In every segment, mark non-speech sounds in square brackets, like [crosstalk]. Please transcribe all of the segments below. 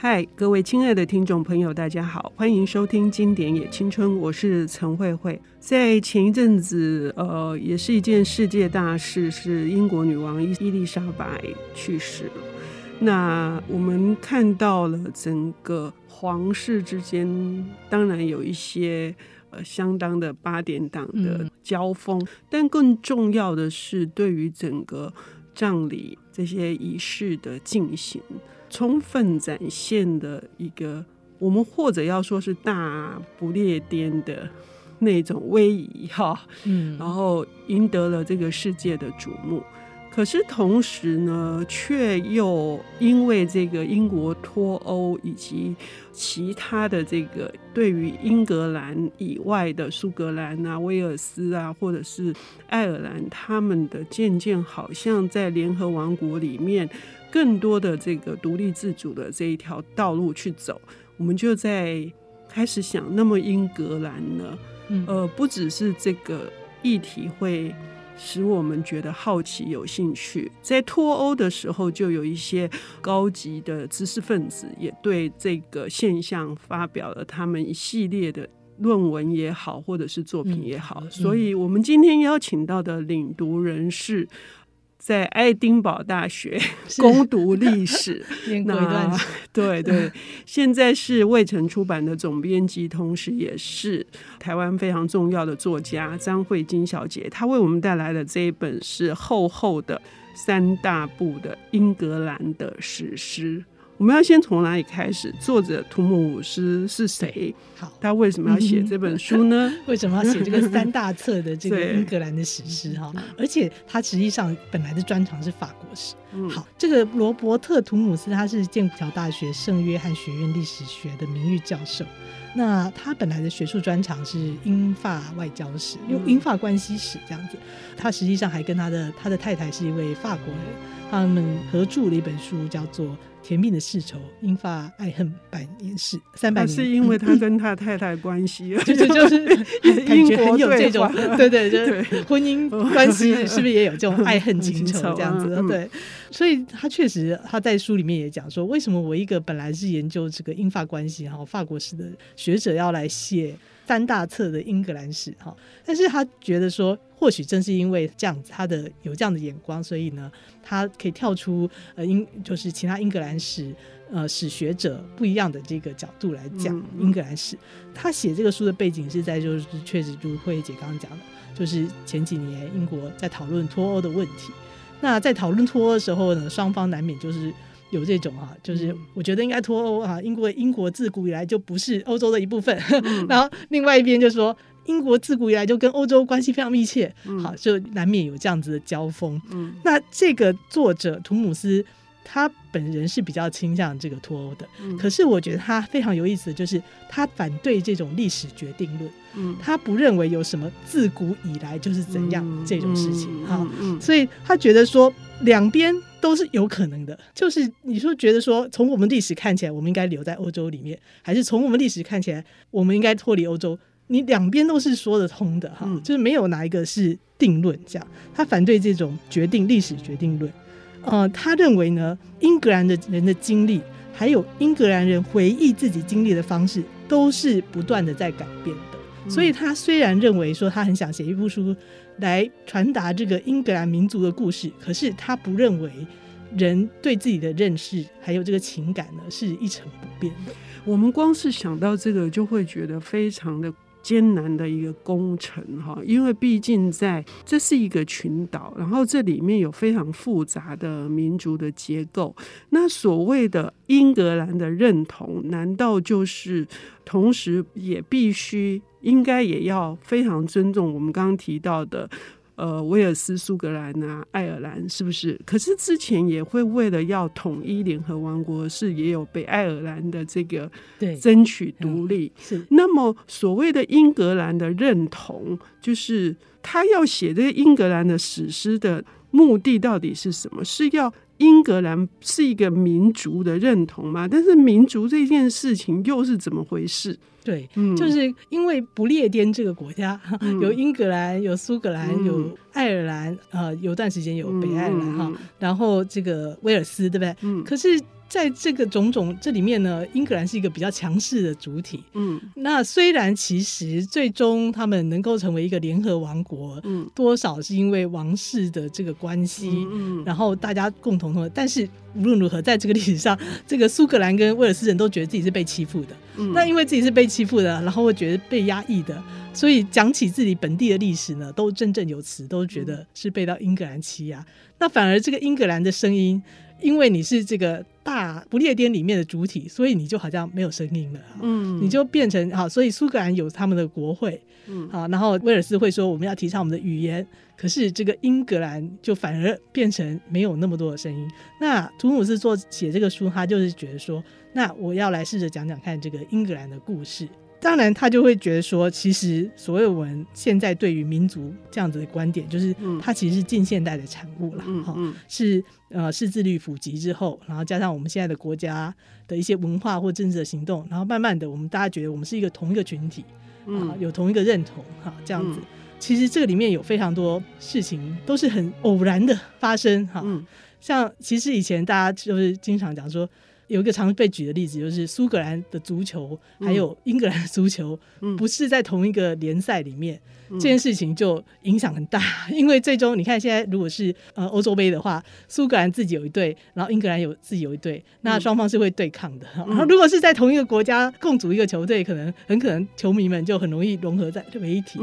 嗨，各位亲爱的听众朋友，大家好，欢迎收听《经典也青春》，我是陈慧慧。在前一阵子，呃，也是一件世界大事，是英国女王伊伊丽莎白去世了。那我们看到了整个皇室之间，当然有一些呃相当的八点档的交锋，嗯，但更重要的是，对于整个葬礼这些仪式的进行。充分展现的一个，我们或者要说是大不列颠的那种威仪哈，嗯，然后赢得了这个世界的瞩目。可是同时呢，却又因为这个英国脱欧以及其他的这个对于英格兰以外的苏格兰啊、威尔斯啊，或者是爱尔兰，他们的渐渐好像在联合王国里面。更多的这个独立自主的这一条道路去走，我们就在开始想，那么英格兰呢？嗯，呃，不只是这个议题会使我们觉得好奇、有兴趣，在脱欧的时候，就有一些高级的知识分子也对这个现象发表了他们一系列的论文也好，或者是作品也好。嗯，所以，我们今天邀请到的领读人士。在爱丁堡大学 [laughs] 攻读历史，[laughs] 那 [laughs] 对对，现在是未城出版的总编辑，同时也是台湾非常重要的作家张慧晶小姐。她为我们带来的这一本是厚厚的三大部的英格兰的史诗。我们要先从哪里开始？作者图姆斯是谁？好，他为什么要写这本书呢？[laughs] 为什么要写这个三大册的这个 [laughs] 英格兰的史诗？哈，而且他实际上本来的专长是法国史。好，这个罗伯特图姆斯他是剑桥大学圣约翰学院历史学的名誉教授。那他本来的学术专长是英法外交史，用英法关系史这样子。他实际上还跟他的他的太太是一位法国人，他们合著了一本书，叫做。甜蜜的世仇，英法爱恨百年事，三百年。是因为他跟他太太关系，[laughs] 就就就是 [laughs] 感觉很有这种，对对对，婚姻关系是不是也有这种 [laughs] 爱恨情仇这样子？对，所以他确实他在书里面也讲说，为什么我一个本来是研究这个英法关系哈法国史的学者要来写三大册的英格兰史哈？但是他觉得说。或许正是因为这样子，他的有这样的眼光，所以呢，他可以跳出呃英就是其他英格兰史呃史学者不一样的这个角度来讲英格兰史。他写这个书的背景是在就是确实就是慧姐刚刚讲的，就是前几年英国在讨论脱欧的问题。那在讨论脱欧的时候呢，双方难免就是有这种啊，就是我觉得应该脱欧啊，英国英国自古以来就不是欧洲的一部分。嗯、[laughs] 然后另外一边就说。英国自古以来就跟欧洲关系非常密切，嗯、好，就难免有这样子的交锋。嗯，那这个作者图姆斯，他本人是比较倾向这个脱欧的，嗯，可是我觉得他非常有意思的就是他反对这种历史决定论，嗯，他不认为有什么自古以来就是怎样这种事情，哈，所以他觉得说两边都是有可能的，就是你说觉得说从我们历史看起来，我们应该留在欧洲里面，还是从我们历史看起来，我们应该脱离欧洲？你两边都是说得通的哈，嗯，就是没有哪一个是定论这样。他反对这种决定历史决定论，呃，他认为呢，英格兰的人的经历，还有英格兰人回忆自己经历的方式，都是不断的在改变的。嗯。所以他虽然认为说他很想写一部书来传达这个英格兰民族的故事，可是他不认为人对自己的认识还有这个情感呢是一成不变的。我们光是想到这个，就会觉得非常的。艰难的一个工程哈，因为毕竟在这是一个群岛，然后这里面有非常复杂的民族的结构。那所谓的英格兰的认同，难道就是同时也必须应该也要非常尊重我们刚刚提到的？呃，威尔斯、苏格兰啊，爱尔兰是不是？可是之前也会为了要统一联合王国，是也有北爱尔兰的这个争取独立。是。那么所谓的英格兰的认同，就是他要写这个英格兰的史诗的目的到底是什么？是要英格兰是一个民族的认同吗？但是民族这件事情又是怎么回事？对，嗯，就是因为不列颠这个国家，嗯、有英格兰，有苏格兰，嗯、有爱尔兰，呃，有段时间有北爱尔兰哈，嗯、然后这个威尔斯，对不对？嗯，可是。在这个种种这里面呢，英格兰是一个比较强势的主体。嗯，那虽然其实最终他们能够成为一个联合王国，嗯，多少是因为王室的这个关系，嗯，然后大家共同的。但是无论如何，在这个历史上，这个苏格兰跟威尔斯人都觉得自己是被欺负的。嗯，那因为自己是被欺负的，然后会觉得被压抑的，所以讲起自己本地的历史呢，都振振有词，都觉得是被到英格兰欺压。那反而这个英格兰的声音。因为你是这个大不列颠里面的主体，所以你就好像没有声音了。嗯，你就变成好，所以苏格兰有他们的国会，嗯，好，然后威尔斯会说我们要提倡我们的语言，可是这个英格兰就反而变成没有那么多的声音。那图姆斯做写这个书，他就是觉得说，那我要来试着讲讲看这个英格兰的故事。当然，他就会觉得说，其实所有人现在对于民族这样子的观点，就是它其实是近现代的产物了，哈、嗯，是呃识字率普及之后，然后加上我们现在的国家的一些文化或政治的行动，然后慢慢的，我们大家觉得我们是一个同一个群体，啊，有同一个认同，哈，这样子。其实这个里面有非常多事情都是很偶然的发生，哈，像其实以前大家就是经常讲说。有一个常被举的例子，就是苏格兰的足球还有英格兰的足球，不是在同一个联赛里面，这件事情就影响很大。[laughs] 因为最终你看，现在如果是呃欧洲杯的话，苏格兰自己有一队，然后英格兰有自己有一队，那双方是会对抗的。[laughs] 然后如果是在同一个国家共组一个球队，可能很可能球迷们就很容易融合在为一体。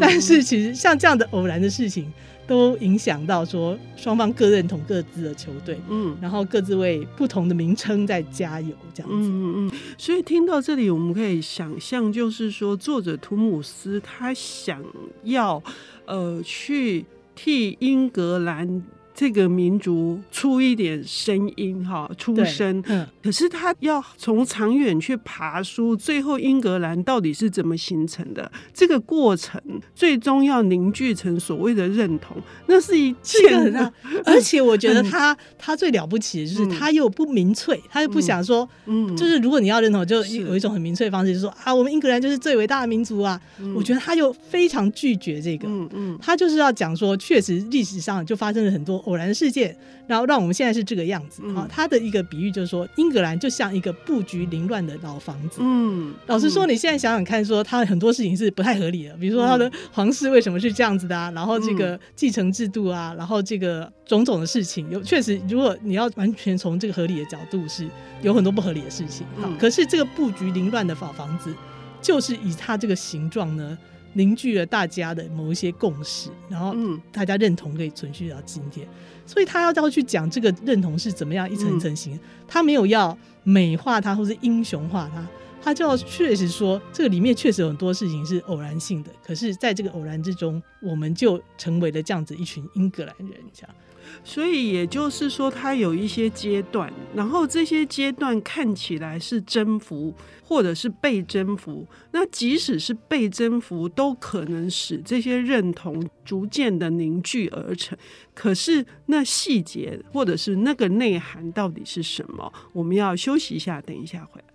但是其实像这样的偶然的事情。都影响到说双方各认同各自的球队，嗯，然后各自为不同的名称在加油，这样子，嗯嗯嗯。所以听到这里，我们可以想象，就是说作者图姆斯他想要呃去替英格兰。这个民族出一点声音哈，出声。嗯，可是他要从长远去爬书，最后英格兰到底是怎么形成的？这个过程最终要凝聚成所谓的认同，那是一件很 [laughs] 而且我觉得他、嗯、他最了不起的就是他又不民粹，他又不想说，嗯，就是如果你要认同，就有一种很民粹的方式，就是说啊，我们英格兰就是最伟大的民族啊。嗯、我觉得他又非常拒绝这个，嗯嗯，他就是要讲说，确实历史上就发生了很多。偶然事件，然后让我们现在是这个样子。好，他的一个比喻就是说，英格兰就像一个布局凌乱的老房子。嗯，老实说，你现在想想看，说他很多事情是不太合理的，比如说他的皇室为什么是这样子的啊？然后这个继承制度啊，然后这个种种的事情，有确实，如果你要完全从这个合理的角度，是有很多不合理的事情。好，可是这个布局凌乱的老房子，就是以它这个形状呢，凝聚了大家的某一些共识，然后大家认同可以存续到今天，所以他要要去讲这个认同是怎么样一层一层形，他没有要美化它或是英雄化它，他就要确实说这个里面确实有很多事情是偶然性的，可是在这个偶然之中，我们就成为了这样子一群英格兰人，这样。所以也就是说，它有一些阶段，然后这些阶段看起来是征服，或者是被征服。那即使是被征服，都可能使这些认同逐渐的凝聚而成。可是那细节或者是那个内涵到底是什么？我们要休息一下，等一下回来。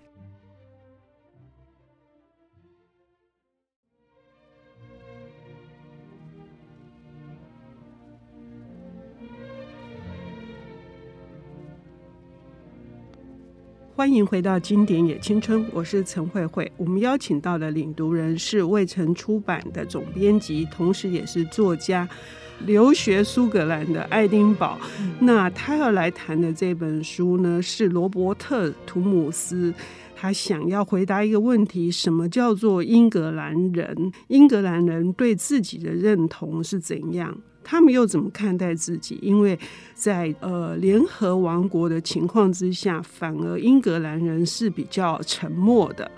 欢迎回到《经典也青春》，我是陈慧慧。我们邀请到的领读人是未曾出版的总编辑，同时也是作家，留学苏格兰的爱丁堡。嗯、那他要来谈的这本书呢，是罗伯特·图姆斯。他想要回答一个问题：什么叫做英格兰人？英格兰人对自己的认同是怎样？他们又怎么看待自己？因为在呃联合王国的情况之下，反而英格兰人是比较沉默的。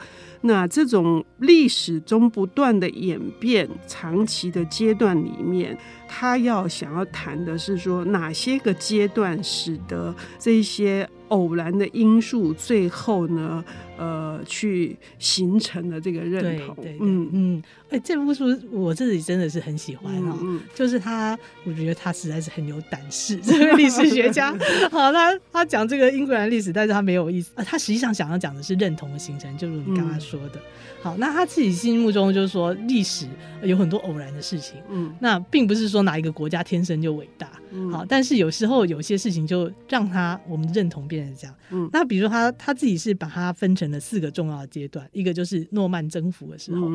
那这种历史中不断的演变、长期的阶段里面，他要想要谈的是说，哪些个阶段使得这些偶然的因素最后呢，呃去形成的这个认同。对对对嗯。嗯，哎、欸，这部书我自己真的是很喜欢啊、喔，嗯嗯。就是他，我觉得他实在是很有胆识，[laughs] 这位历史学家。[laughs] 好，他他讲这个英格兰历史，但是他没有意思。啊，他实际上想要讲的是认同的形成，就如你刚刚说的。嗯。好，那他自己心目中就是说，历史有很多偶然的事情，嗯，那并不是说哪一个国家天生就伟大，嗯，好，但是有时候有些事情就让他我们认同变成这样，嗯，那比如说他他自己是把它分成了四个重要的阶段，一个就是诺曼征服的时候，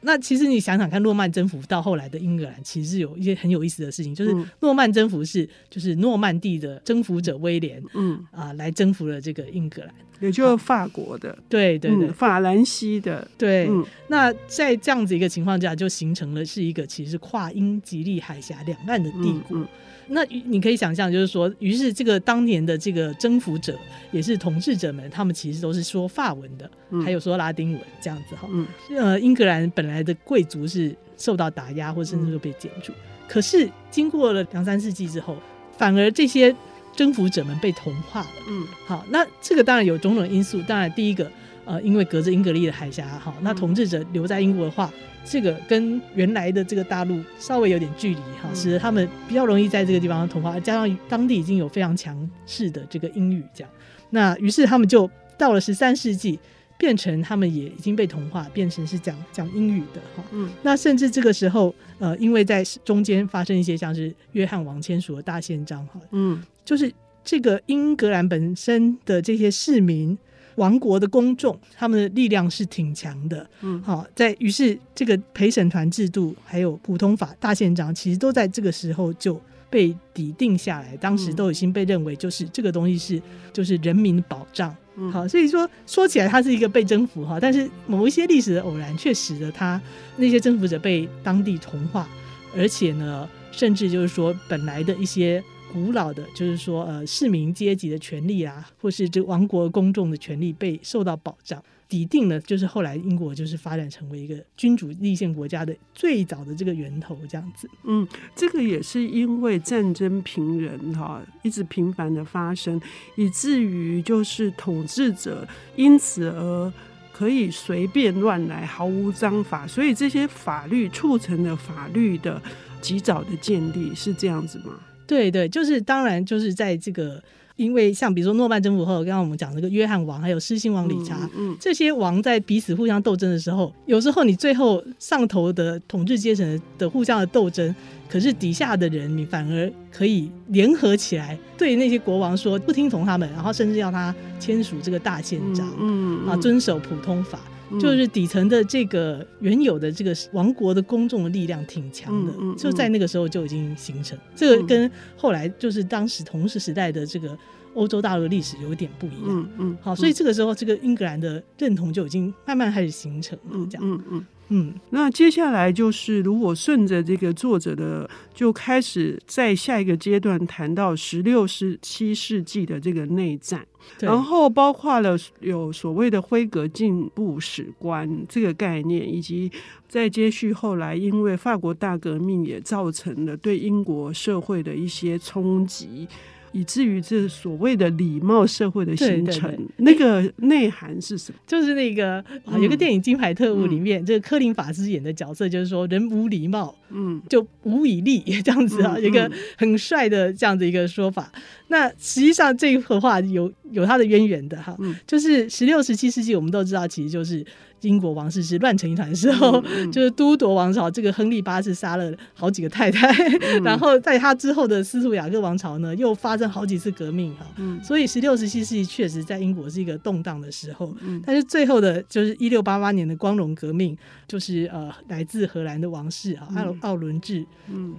那其实你想想看，诺曼征服到后来的英格兰，其实是有一些很有意思的事情，就是诺曼征服是就是诺曼帝的征服者威廉，嗯啊，来征服了这个英格兰。也就是法国的，对对对，法兰西的，对。嗯、那在这样子一个情况下，就形成了是一个其实跨英吉利海峡两岸的帝国。那你可以想象，就是说，于是这个当年的这个征服者也是统治者们，他们其实都是说法文的，嗯、还有说拉丁文这样子哈。嗯、呃，英格兰本来的贵族是受到打压，或甚至都被歼住。嗯、可是经过了两三世纪之后，反而这些。征服者们被同化了。嗯，好，那这个当然有种种因素。当然，第一个，呃，因为隔着英格利的海峡，哈，那统治者留在英国的话，这个跟原来的这个大陆稍微有点距离，哈，使得他们比较容易在这个地方同化。加上当地已经有非常强势的这个英语，这样，那于是他们就到了十三世纪。变成他们也已经被同化，变成是讲讲英语的哈。嗯，那甚至这个时候，呃，因为在中间发生一些像是约翰王签署的大宪章哈，嗯，就是这个英格兰本身的这些市民、王国的公众，他们的力量是挺强的。嗯，好，在于是这个陪审团制度还有普通法大宪章，其实都在这个时候就被抵定下来。当时都已经被认为就是这个东西是就是人民的保障。好，所以说说起来，它是一个被征服哈，但是某一些历史的偶然，却使得它那些征服者被当地同化，而且呢，甚至就是说本来的一些古老的，就是说呃市民阶级的权利啊，或是这王国公众的权利被受到保障。底定了，就是后来英国就是发展成为一个君主立宪国家的最早的这个源头，这样子。嗯，这个也是因为战争频仍哈，一直频繁的发生，以至于就是统治者因此而可以随便乱来，毫无章法，所以这些法律促成了法律的及早的建立，是这样子吗？对对，就是当然就是在这个。因为像比如说诺曼征服后，刚刚我们讲这个约翰王，还有狮心王理查，嗯嗯、这些王在彼此互相斗争的时候，有时候你最后上头的统治阶层的互相的斗争，可是底下的人你反而可以联合起来，对那些国王说不听从他们，然后甚至要他签署这个大宪章，嗯嗯嗯、啊，遵守普通法。就是底层的这个原有的这个王国的公众的力量挺强的，就在那个时候就已经形成。这个跟后来就是当时同时时代的这个欧洲大陆的历史有点不一样。嗯嗯、好，所以这个时候这个英格兰的认同就已经慢慢开始形成了。这样，嗯嗯。嗯嗯，那接下来就是如果顺着这个作者的，就开始在下一个阶段谈到十六、十七世纪的这个内战，然后包括了有所谓的辉格进步史观这个概念，以及再接续后来因为法国大革命也造成了对英国社会的一些冲击。以至于这所谓的礼貌社会的形成，对对对，那个内涵是什么？就是那个啊，有个电影《金牌特务》里面，嗯、这个柯林法师演的角色，就是说人无礼貌，嗯，就无以立这样子啊，嗯、有一个很帅的这样子一个说法。嗯、那实际上这个话有有它的渊源的哈，嗯、就是十六、十七世纪，我们都知道，其实就是。英国王室是乱成一团的时候，就是都铎王朝，这个亨利八世杀了好几个太太，嗯、[laughs] 然后在他之后的斯图亚特王朝呢，又发生好几次革命哈，嗯、所以十六、十七世纪确实在英国是一个动荡的时候，嗯、但是最后的就是一六八八年的光荣革命，就是呃来自荷兰的王室啊，奥奥伦治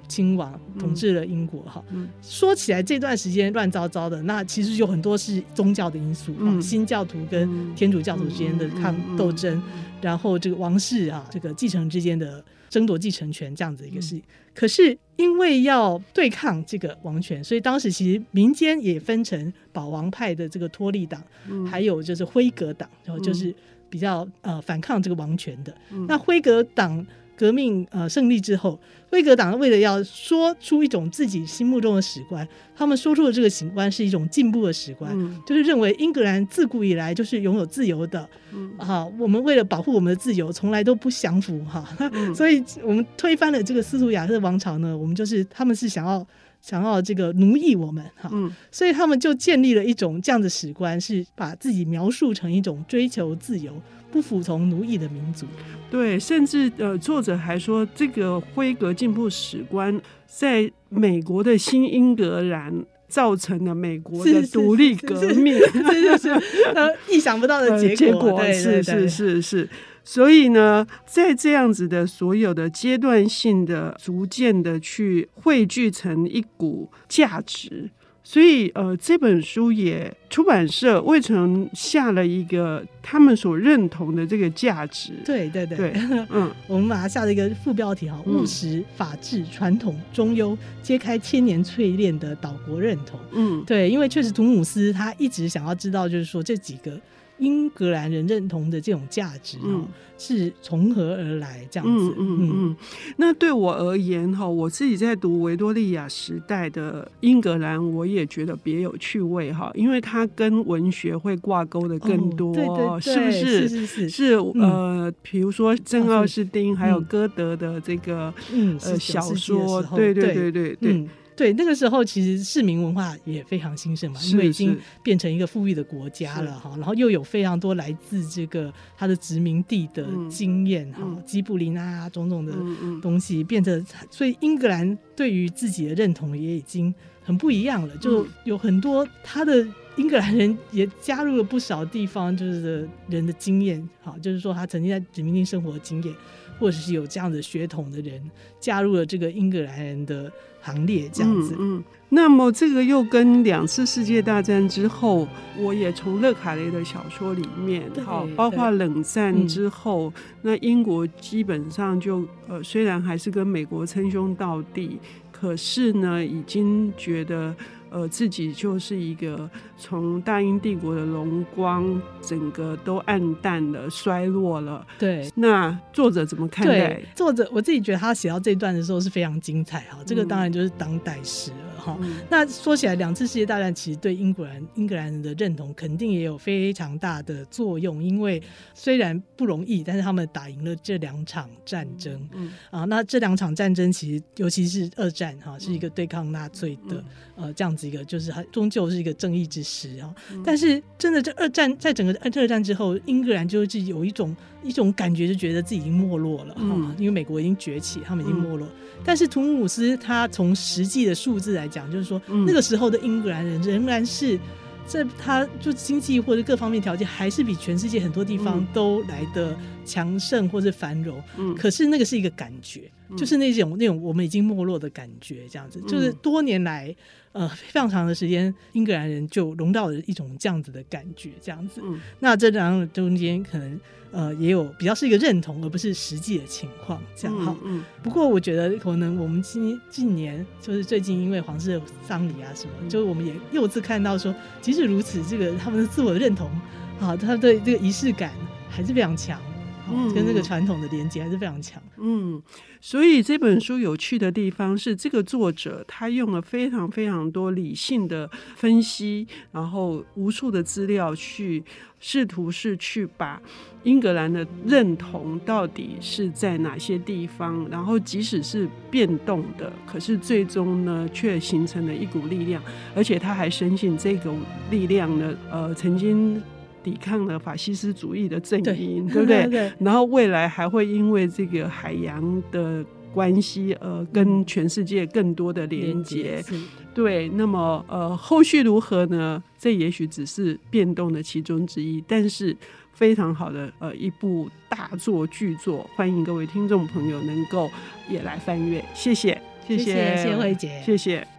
亲王统治了英国哈。嗯。嗯、说起来这段时间乱糟糟的，那其实有很多是宗教的因素，嗯、新教徒跟天主教徒之间的抗斗争。然后这个王室啊，这个继承之间的争夺继承权这样子一个事。情，嗯、可是因为要对抗这个王权，所以当时其实民间也分成保王派的这个托利党，嗯、还有就是辉格党，然后就是比较呃反抗这个王权的。嗯、那辉格党革命呃胜利之后，辉格党为了要说出一种自己心目中的史观，他们说出的这个史观是一种进步的史观，嗯、就是认为英格兰自古以来就是拥有自由的，嗯、啊，我们为了保护我们的自由，从来都不降服哈，嗯、[laughs] 所以我们推翻了这个斯图亚特王朝呢，我们就是他们是想要。想要这个奴役我们哈，嗯、所以他们就建立了一种这样的史观，是把自己描述成一种追求自由、不服从奴役的民族。对，甚至呃，作者还说，这个辉格进步史观在美国的新英格兰造成了美国的独立革命，这就是呃 [laughs] 意想不到的结果。呃、结果是是是是。所以呢，在这样子的所有的阶段性的、逐渐的去汇聚成一股价值，所以呃，这本书也出版社未曾下了一个他们所认同的这个价值。对对对，对 [laughs] 嗯，我们把它下了一个副标题哈，务实、法治、传统、中优，揭开千年淬炼的岛国认同。嗯，对，因为确实图姆斯他一直想要知道，就是说这几个。英格兰人认同的这种价值，嗯，是从何而来？这样子，嗯嗯嗯。那对我而言，哈，我自己在读维多利亚时代的英格兰，我也觉得别有趣味，哈，因为它跟文学会挂钩的更多，对对，是不是？是是是。呃，比如说正奥斯丁，还有歌德的这个，嗯，呃，小说，对对对对对。对，那个时候其实市民文化也非常兴盛嘛，因为已经变成一个富裕的国家了哈，然后又有非常多来自这个他的殖民地的经验哈，嗯、基布林啊种种的东西，变成所以英格兰对于自己的认同也已经很不一样了，就有很多他的英格兰人也加入了不少地方就是的人的经验哈，就是说他曾经在殖民地生活的经验，或者是有这样的血统的人加入了这个英格兰人的。行列这样子，嗯，嗯，那么这个又跟两次世界大战之后，我也从勒卡雷的小说里面，好，包括冷战之后，嗯、那英国基本上就呃，虽然还是跟美国称兄道弟，可是呢，已经觉得。呃，自己就是一个从大英帝国的荣光，整个都暗淡了、衰落了。对，那作者怎么看待？作者我自己觉得他写到这段的时候是非常精彩哈，这个当然就是当代诗了哈。嗯、那说起来，两次世界大战其实对英国人、英格兰人的认同肯定也有非常大的作用，因为虽然不容易，但是他们打赢了这两场战争。嗯啊，那这两场战争其实尤其是二战哈，是一个对抗纳粹的。嗯呃，这样子一个就是它终究是一个正义之师啊。嗯、但是真的，这二战在整个二战之后，英格兰就是有一种一种感觉，就觉得自己已经没落了哈。嗯、因为美国已经崛起，他们已经没落。嗯、但是图姆斯他从实际的数字来讲，就是说、嗯、那个时候的英格兰人仍然是在他就经济或者各方面条件还是比全世界很多地方都来的强盛或者繁荣。嗯、可是那个是一个感觉，嗯、就是那种那种我们已经没落的感觉，这样子，就是多年来。呃，非常长的时间，英格兰人就融到了一种这样子的感觉，这样子。嗯、那这两个中间可能呃也有比较是一个认同，而不是实际的情况，这样哈。嗯嗯、不过我觉得可能我们今近年就是最近因为皇室的丧礼啊什么，嗯、就我们也又次看到说，即使如此，这个他们的自我的认同啊，他对这个仪式感还是非常强。跟这个传统的连接还是非常强。嗯，所以这本书有趣的地方是，这个作者他用了非常非常多理性的分析，然后无数的资料去试图是去把英格兰的认同到底是在哪些地方，然后即使是变动的，可是最终呢却形成了一股力量，而且他还深信这个力量呢，呃，曾经。抵抗了法西斯主义的阵营，对，对不 [laughs] 对？对，然后未来还会因为这个海洋的关系，呃，跟全世界更多的连接。对，那么呃，后续如何呢？这也许只是变动的其中之一，但是非常好的呃一部大作巨作，欢迎各位听众朋友能够也来翻阅。谢谢，谢谢，谢谢惠姐，谢谢。